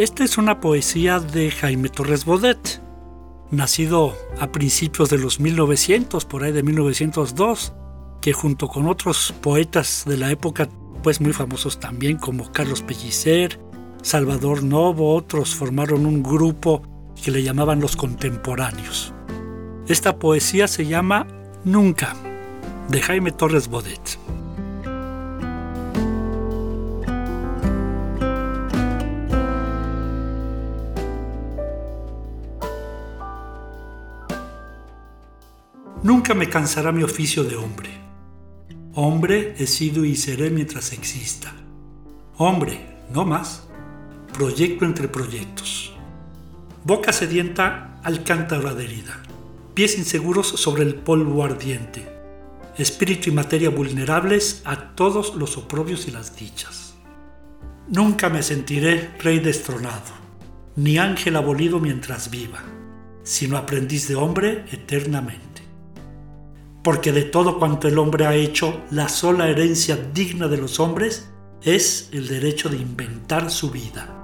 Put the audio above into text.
Esta es una poesía de Jaime Torres Bodet, nacido a principios de los 1900, por ahí de 1902, que junto con otros poetas de la época, pues muy famosos también, como Carlos Pellicer, Salvador Novo, otros formaron un grupo que le llamaban los contemporáneos. Esta poesía se llama Nunca, de Jaime Torres Bodet. Nunca me cansará mi oficio de hombre. Hombre he sido y seré mientras exista. Hombre, no más. Proyecto entre proyectos. Boca sedienta al cántaro adherida. Pies inseguros sobre el polvo ardiente. Espíritu y materia vulnerables a todos los oprobios y las dichas. Nunca me sentiré rey destronado, ni ángel abolido mientras viva, sino aprendiz de hombre eternamente porque de todo cuanto el hombre ha hecho, la sola herencia digna de los hombres es el derecho de inventar su vida.